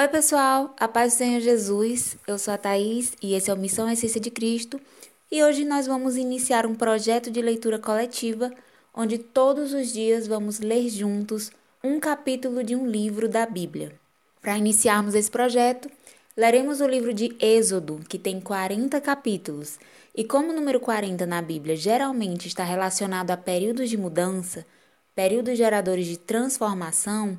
Oi, pessoal, a paz do Senhor Jesus. Eu sou a Thaís e esse é o Missão Essência de Cristo. E hoje nós vamos iniciar um projeto de leitura coletiva onde todos os dias vamos ler juntos um capítulo de um livro da Bíblia. Para iniciarmos esse projeto, leremos o livro de Êxodo, que tem 40 capítulos. E como o número 40 na Bíblia geralmente está relacionado a períodos de mudança, períodos geradores de transformação,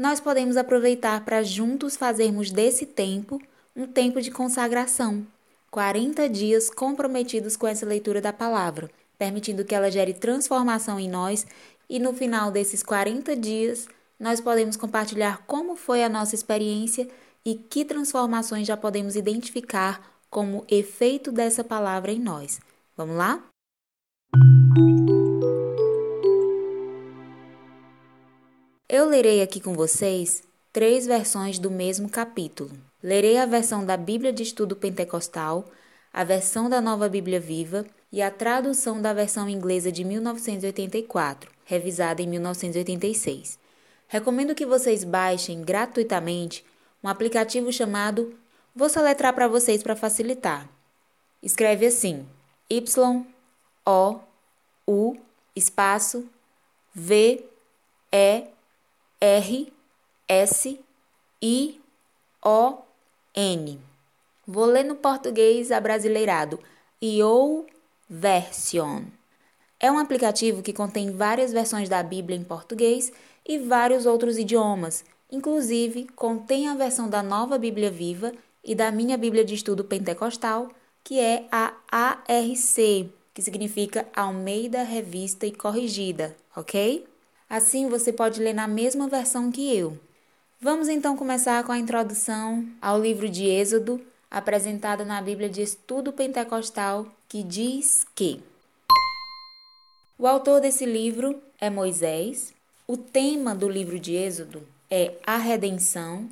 nós podemos aproveitar para juntos fazermos desse tempo um tempo de consagração. 40 dias comprometidos com essa leitura da palavra, permitindo que ela gere transformação em nós e no final desses 40 dias nós podemos compartilhar como foi a nossa experiência e que transformações já podemos identificar como efeito dessa palavra em nós. Vamos lá? Eu lerei aqui com vocês três versões do mesmo capítulo. Lerei a versão da Bíblia de Estudo Pentecostal, a versão da Nova Bíblia Viva e a tradução da versão inglesa de 1984, revisada em 1986. Recomendo que vocês baixem gratuitamente um aplicativo chamado Vou soletrar para vocês para facilitar. Escreve assim: Y O U espaço V E R S I O N. Vou ler no português abrasileirado. IO Version. É um aplicativo que contém várias versões da Bíblia em português e vários outros idiomas. Inclusive, contém a versão da Nova Bíblia Viva e da minha Bíblia de Estudo Pentecostal, que é a ARC, que significa Almeida Revista e Corrigida, ok? Assim você pode ler na mesma versão que eu. Vamos então começar com a introdução ao livro de Êxodo, apresentada na Bíblia de Estudo Pentecostal, que diz que o autor desse livro é Moisés, o tema do livro de Êxodo é a redenção,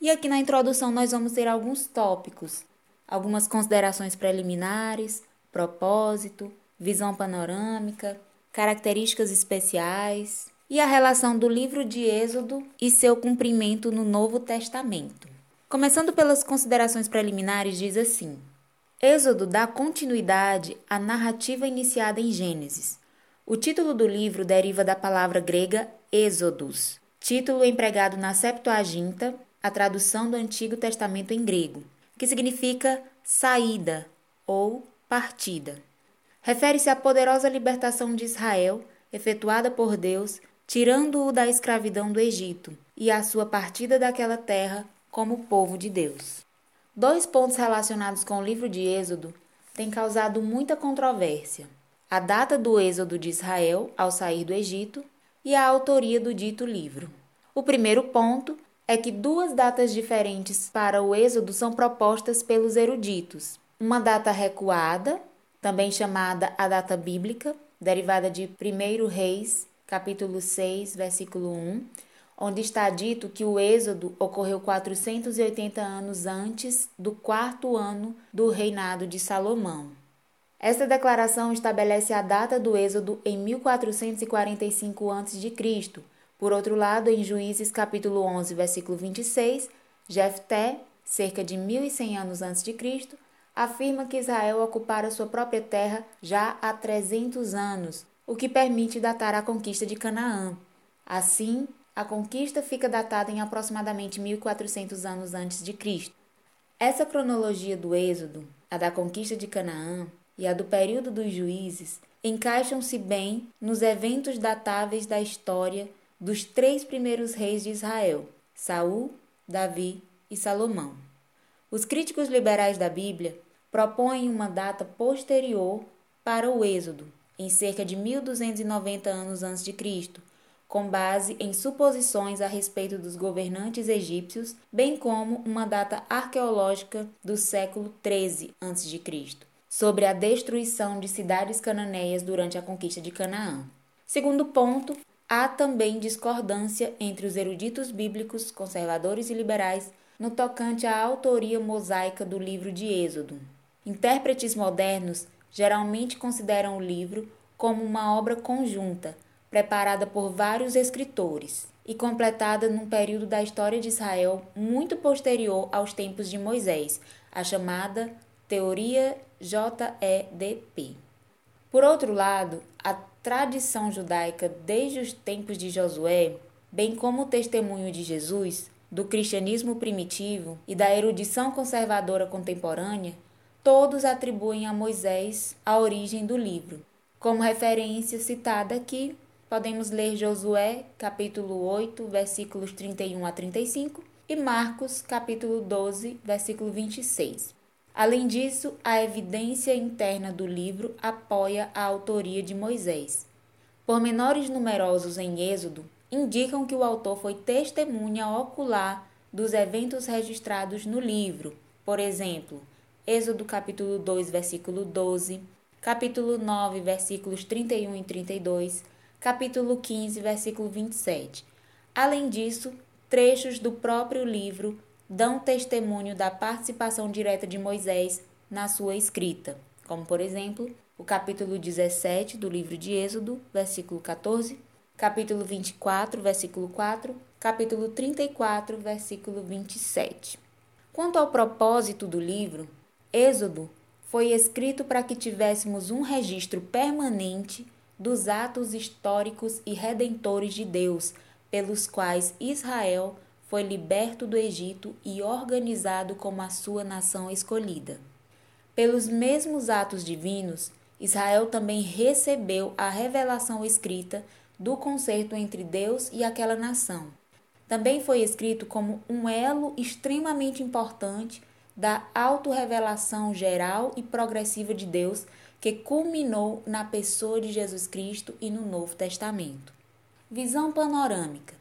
e aqui na introdução nós vamos ter alguns tópicos, algumas considerações preliminares, propósito, visão panorâmica, características especiais, e a relação do livro de Êxodo e seu cumprimento no Novo Testamento. Começando pelas considerações preliminares, diz assim: Êxodo dá continuidade à narrativa iniciada em Gênesis. O título do livro deriva da palavra grega Êxodos, título empregado na Septuaginta, a tradução do Antigo Testamento em grego, que significa saída ou partida. Refere-se à poderosa libertação de Israel efetuada por Deus tirando-o da escravidão do Egito e a sua partida daquela terra como povo de Deus. Dois pontos relacionados com o livro de Êxodo têm causado muita controvérsia: a data do êxodo de Israel ao sair do Egito e a autoria do dito livro. O primeiro ponto é que duas datas diferentes para o êxodo são propostas pelos eruditos. Uma data recuada, também chamada a data bíblica, derivada de 1 Reis capítulo 6, versículo 1, onde está dito que o êxodo ocorreu 480 anos antes do quarto ano do reinado de Salomão. Esta declaração estabelece a data do êxodo em 1445 a.C. Por outro lado, em Juízes capítulo 11, versículo 26, Jefté, cerca de 1100 anos antes de Cristo, afirma que Israel ocupara sua própria terra já há 300 anos, o que permite datar a conquista de Canaã. Assim, a conquista fica datada em aproximadamente 1400 anos antes de Cristo. Essa cronologia do Êxodo, a da conquista de Canaã e a do período dos juízes, encaixam-se bem nos eventos datáveis da história dos três primeiros reis de Israel: Saul, Davi e Salomão. Os críticos liberais da Bíblia propõem uma data posterior para o Êxodo, em cerca de 1290 anos antes de Cristo, com base em suposições a respeito dos governantes egípcios, bem como uma data arqueológica do século 13 a.C., sobre a destruição de cidades cananeias durante a conquista de Canaã. Segundo ponto, há também discordância entre os eruditos bíblicos, conservadores e liberais no tocante à autoria mosaica do livro de Êxodo. Intérpretes modernos geralmente consideram o livro como uma obra conjunta, preparada por vários escritores. e completada num período da história de Israel muito posterior aos tempos de Moisés, a chamada Teoria JEDP. Por outro lado, a tradição judaica desde os tempos de Josué, bem como o testemunho de Jesus, do cristianismo primitivo e da erudição conservadora contemporânea, todos atribuem a Moisés a origem do livro. Como referência citada aqui, podemos ler Josué, capítulo 8, versículos 31 a 35 e Marcos, capítulo 12, versículo 26. Além disso, a evidência interna do livro apoia a autoria de Moisés. Pormenores numerosos em Êxodo indicam que o autor foi testemunha ocular dos eventos registrados no livro. Por exemplo, Êxodo capítulo 2, versículo 12, capítulo 9, versículos 31 e 32, capítulo 15, versículo 27. Além disso, trechos do próprio livro dão testemunho da participação direta de Moisés na sua escrita, como por exemplo, o capítulo 17 do livro de Êxodo, versículo 14, capítulo 24, versículo 4, capítulo 34, versículo 27. Quanto ao propósito do livro, Êxodo foi escrito para que tivéssemos um registro permanente dos atos históricos e redentores de Deus, pelos quais Israel foi liberto do Egito e organizado como a sua nação escolhida. Pelos mesmos atos divinos, Israel também recebeu a revelação escrita do concerto entre Deus e aquela nação. Também foi escrito como um elo extremamente importante da autorrevelação geral e progressiva de Deus que culminou na pessoa de Jesus Cristo e no Novo Testamento. Visão panorâmica.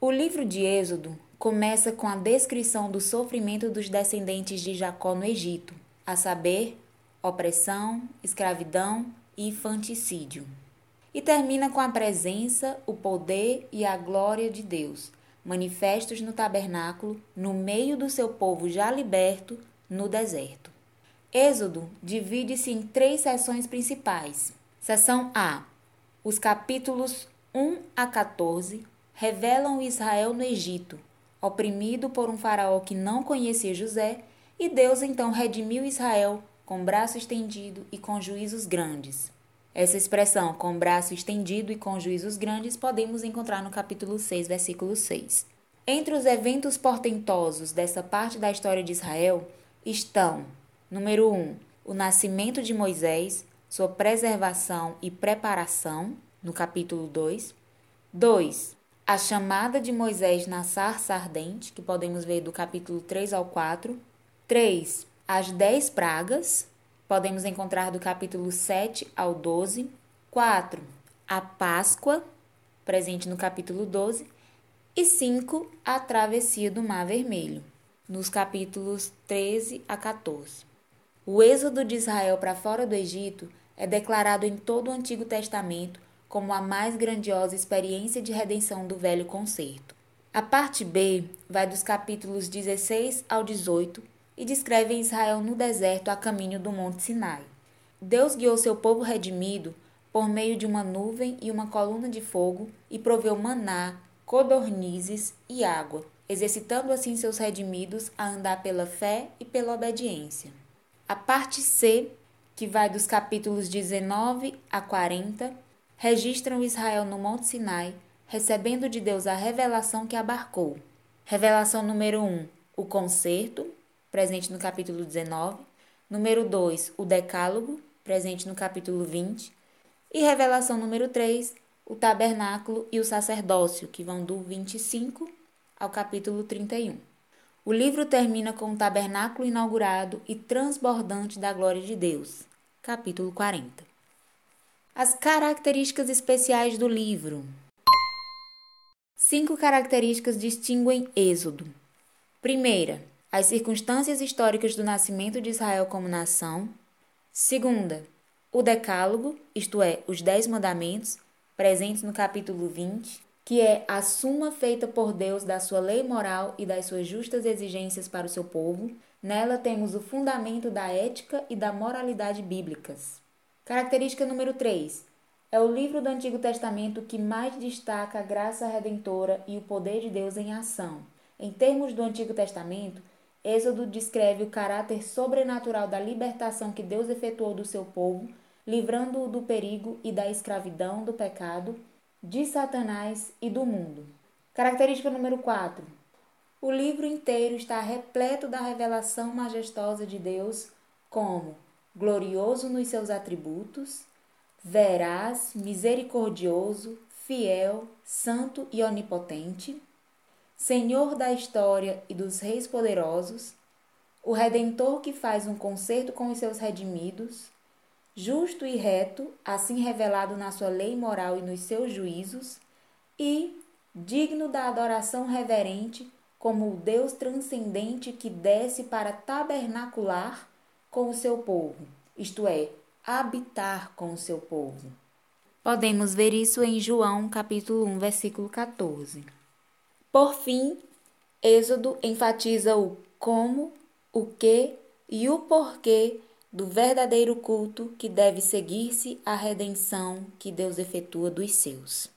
O livro de Êxodo começa com a descrição do sofrimento dos descendentes de Jacó no Egito, a saber, opressão, escravidão e infanticídio. E termina com a presença, o poder e a glória de Deus, manifestos no tabernáculo, no meio do seu povo já liberto, no deserto. Êxodo divide-se em três seções principais. Seção A: os capítulos 1 a 14 revelam Israel no Egito, oprimido por um faraó que não conhecia José, e Deus então redimiu Israel com braço estendido e com juízos grandes. Essa expressão, com braço estendido e com juízos grandes, podemos encontrar no capítulo 6, versículo 6. Entre os eventos portentosos dessa parte da história de Israel estão Número 1. Um, o nascimento de Moisés, sua preservação e preparação, no capítulo 2. 2. A chamada de Moisés na sarça ardente, que podemos ver do capítulo 3 ao 4. 3. As dez pragas, podemos encontrar do capítulo 7 ao 12. 4. A Páscoa, presente no capítulo 12. E 5. A travessia do Mar Vermelho, nos capítulos 13 a 14. O êxodo de Israel para fora do Egito é declarado em todo o Antigo Testamento como a mais grandiosa experiência de redenção do velho concerto. A parte B vai dos capítulos 16 ao 18 e descreve Israel no deserto a caminho do Monte Sinai. Deus guiou seu povo redimido por meio de uma nuvem e uma coluna de fogo e proveu maná, codornizes e água, exercitando assim seus redimidos a andar pela fé e pela obediência. A parte C, que vai dos capítulos 19 a 40, registram Israel no Monte Sinai, recebendo de Deus a revelação que abarcou. Revelação número 1, o concerto, presente no capítulo 19. Número 2, o decálogo, presente no capítulo 20. E revelação número 3, o tabernáculo e o sacerdócio, que vão do 25 ao capítulo 31. O livro termina com o tabernáculo inaugurado e transbordante da glória de Deus. Capítulo 40. As características especiais do livro. Cinco características distinguem Êxodo. Primeira, as circunstâncias históricas do nascimento de Israel como nação. Segunda, o Decálogo, isto é, os Dez Mandamentos, presentes no capítulo 20 que é a suma feita por Deus da sua lei moral e das suas justas exigências para o seu povo. Nela temos o fundamento da ética e da moralidade bíblicas. Característica número 3. é o livro do Antigo Testamento que mais destaca a graça redentora e o poder de Deus em ação. Em termos do Antigo Testamento, Êxodo descreve o caráter sobrenatural da libertação que Deus efetuou do seu povo, livrando-o do perigo e da escravidão, do pecado, de Satanás e do mundo. Característica número 4. O livro inteiro está repleto da revelação majestosa de Deus como glorioso nos seus atributos, veraz, misericordioso, fiel, santo e onipotente, Senhor da história e dos reis poderosos, o Redentor que faz um concerto com os seus redimidos, justo e reto, assim revelado na sua lei moral e nos seus juízos, e digno da adoração reverente, como o Deus transcendente que desce para tabernacular com o seu povo, isto é, habitar com o seu povo. Podemos ver isso em João capítulo 1, versículo 14. Por fim, Êxodo enfatiza o como, o que e o porquê do verdadeiro culto que deve seguir-se à redenção que Deus efetua dos seus.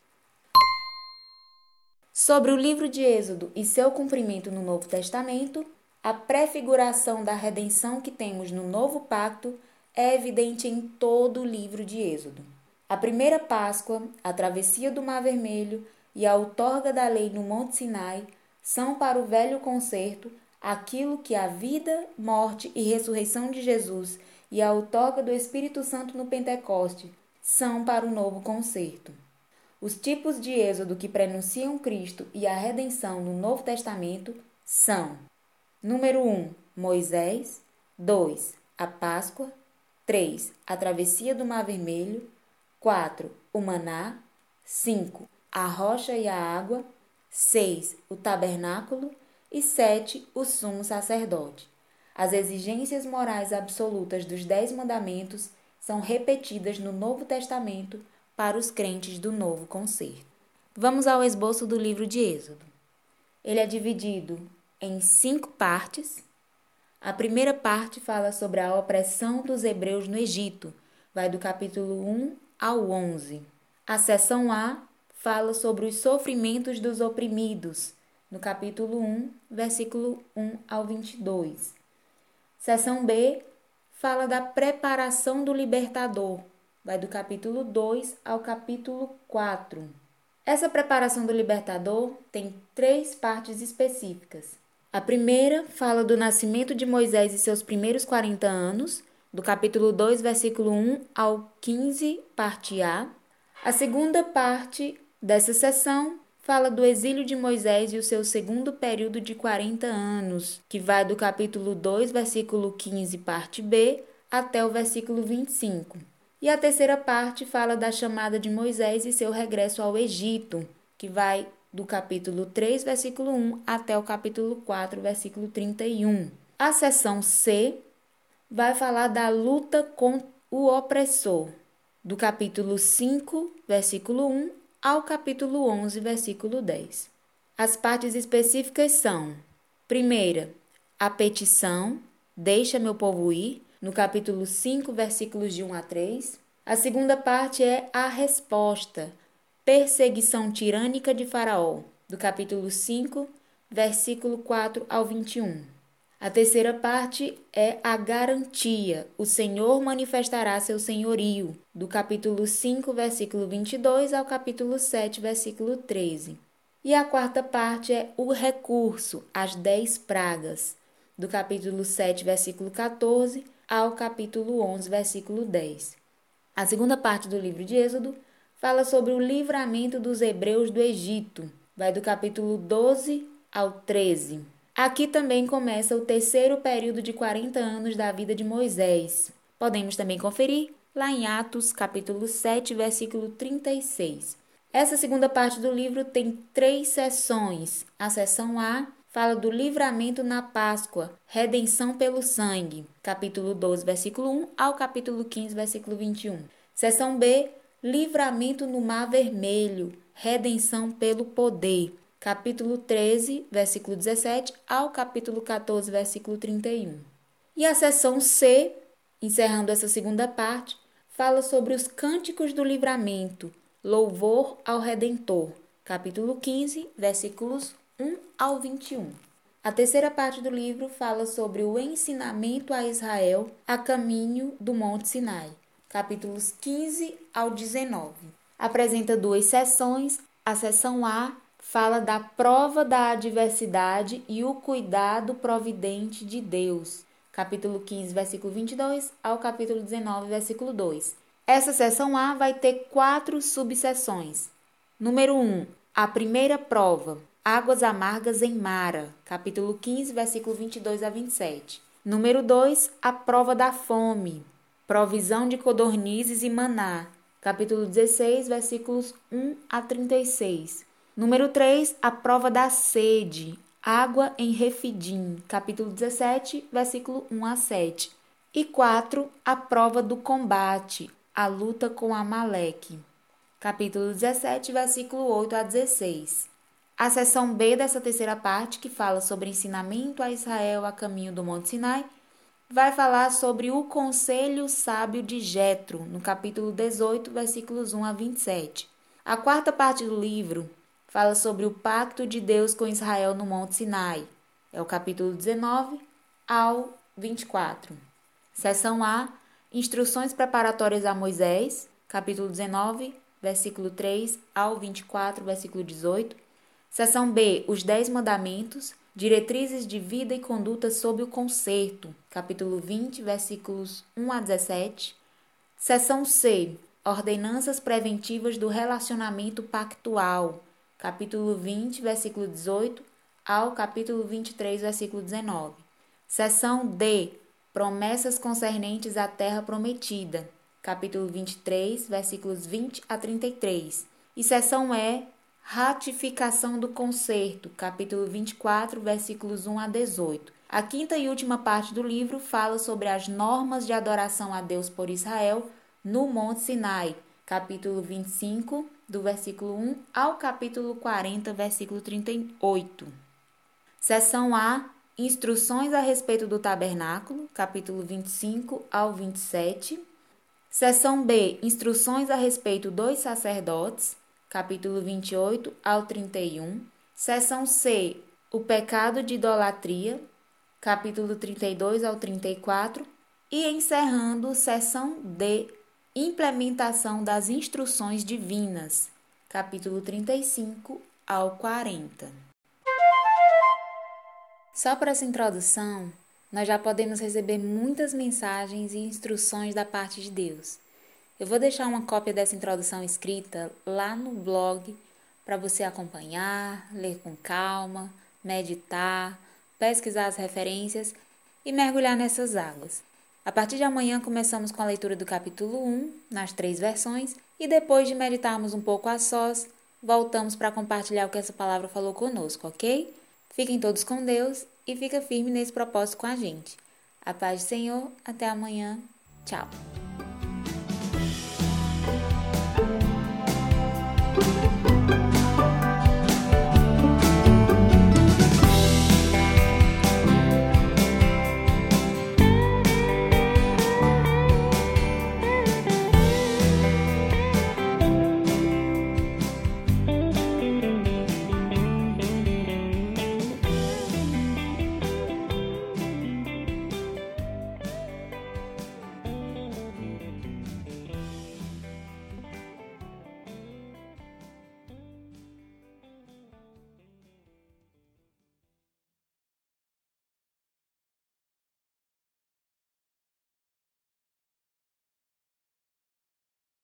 Sobre o livro de Êxodo e seu cumprimento no Novo Testamento, a prefiguração da redenção que temos no Novo Pacto é evidente em todo o livro de Êxodo. A primeira Páscoa, a travessia do Mar Vermelho e a outorga da lei no Monte Sinai são para o velho concerto aquilo que a vida, morte e ressurreição de Jesus e a outorga do Espírito Santo no Pentecoste são para o novo concerto. Os tipos de êxodo que prenunciam Cristo e a redenção no Novo Testamento são: número 1, Moisés, 2, a Páscoa, 3, a travessia do Mar Vermelho, 4, o maná, 5, a rocha e a água, 6. O tabernáculo e 7. O sumo sacerdote. As exigências morais absolutas dos Dez Mandamentos são repetidas no Novo Testamento para os crentes do Novo Concerto. Vamos ao esboço do livro de Êxodo. Ele é dividido em cinco partes. A primeira parte fala sobre a opressão dos hebreus no Egito, vai do capítulo 1 ao 11. A seção A fala sobre os sofrimentos dos oprimidos, no capítulo 1, versículo 1 ao 22. Seção B fala da preparação do libertador, vai do capítulo 2 ao capítulo 4. Essa preparação do libertador tem três partes específicas. A primeira fala do nascimento de Moisés e seus primeiros 40 anos, do capítulo 2, versículo 1 ao 15, parte A. A segunda parte Dessa sessão, fala do exílio de Moisés e o seu segundo período de 40 anos, que vai do capítulo 2, versículo 15, parte B, até o versículo 25. E a terceira parte fala da chamada de Moisés e seu regresso ao Egito, que vai do capítulo 3, versículo 1 até o capítulo 4, versículo 31. A seção C vai falar da luta com o opressor, do capítulo 5, versículo 1 ao capítulo 11, versículo 10. As partes específicas são: primeira, a petição, deixa meu povo ir, no capítulo 5, versículos de 1 a 3. A segunda parte é a resposta, perseguição tirânica de Faraó, do capítulo 5, versículo 4 ao 21. A terceira parte é a garantia. O Senhor manifestará seu senhorio, do capítulo 5, versículo 22 ao capítulo 7, versículo 13. E a quarta parte é o recurso, as dez pragas, do capítulo 7, versículo 14 ao capítulo 11, versículo 10. A segunda parte do livro de Êxodo fala sobre o livramento dos hebreus do Egito, vai do capítulo 12 ao 13. Aqui também começa o terceiro período de 40 anos da vida de Moisés. Podemos também conferir lá em Atos, capítulo 7, versículo 36. Essa segunda parte do livro tem três sessões. A sessão A fala do livramento na Páscoa, redenção pelo sangue, capítulo 12, versículo 1 ao capítulo 15, versículo 21. Seção B, livramento no Mar Vermelho, redenção pelo poder, capítulo 13, versículo 17 ao capítulo 14, versículo 31. E a seção C, encerrando essa segunda parte, fala sobre os cânticos do livramento, louvor ao Redentor, capítulo 15, versículos 1 ao 21. A terceira parte do livro fala sobre o ensinamento a Israel a caminho do Monte Sinai, capítulos 15 ao 19. Apresenta duas sessões. A sessão A fala da prova da adversidade e o cuidado providente de Deus, capítulo 15, versículo 22 ao capítulo 19, versículo 2. Essa sessão A vai ter quatro subseções. Número 1, a primeira prova, Águas Amargas em Mara, capítulo 15, versículo 22 a 27. Número 2, a prova da fome, provisão de codornizes e maná, capítulo 16, versículos 1 a 36. Número 3, a prova da sede, água em Refidim, capítulo 17, versículo 1 a 7. E 4, a prova do combate, a luta com Amaleque, capítulo 17, versículo 8 a 16. A seção B dessa terceira parte, que fala sobre ensinamento a Israel a caminho do Monte Sinai, vai falar sobre o conselho sábio de Jetro, no capítulo 18, versículos 1 a 27. A quarta parte do livro fala sobre o pacto de Deus com Israel no Monte Sinai. É o capítulo 19 ao 24. Seção A: Instruções preparatórias a Moisés, capítulo 19, versículo 3 ao 24, versículo 18. Seção B: Os Dez Mandamentos, Diretrizes de Vida e Conduta sob o Conserto, capítulo 20, versículos 1 a 17. Seção C: Ordenanças preventivas do relacionamento pactual, capítulo 20, versículo 18 ao capítulo 23, versículo 19. Seção D. Promessas concernentes à terra prometida, capítulo 23, versículos 20 a 33. E seção E. Ratificação do concerto, capítulo 24, versículos 1 a 18. A quinta e última parte do livro fala sobre as normas de adoração a Deus por Israel no Monte Sinai, capítulo 25, do versículo 1 ao capítulo 40, versículo 38. Seção A: Instruções a respeito do tabernáculo, capítulo 25 ao 27. Seção B: Instruções a respeito dos sacerdotes, capítulo 28 ao 31. Seção C: O pecado de idolatria, capítulo 32 ao 34. E encerrando, seção D: Implementação das instruções divinas, capítulo 35 ao 40. Só por essa introdução, nós já podemos receber muitas mensagens e instruções da parte de Deus. Eu vou deixar uma cópia dessa introdução escrita lá no blog para você acompanhar, ler com calma, meditar, pesquisar as referências e mergulhar nessas águas. A partir de amanhã começamos com a leitura do capítulo 1, nas três versões, e depois de meditarmos um pouco a sós, voltamos para compartilhar o que essa palavra falou conosco, ok? Fiquem todos com Deus e fica firme nesse propósito com a gente. A paz do Senhor, até amanhã. Tchau.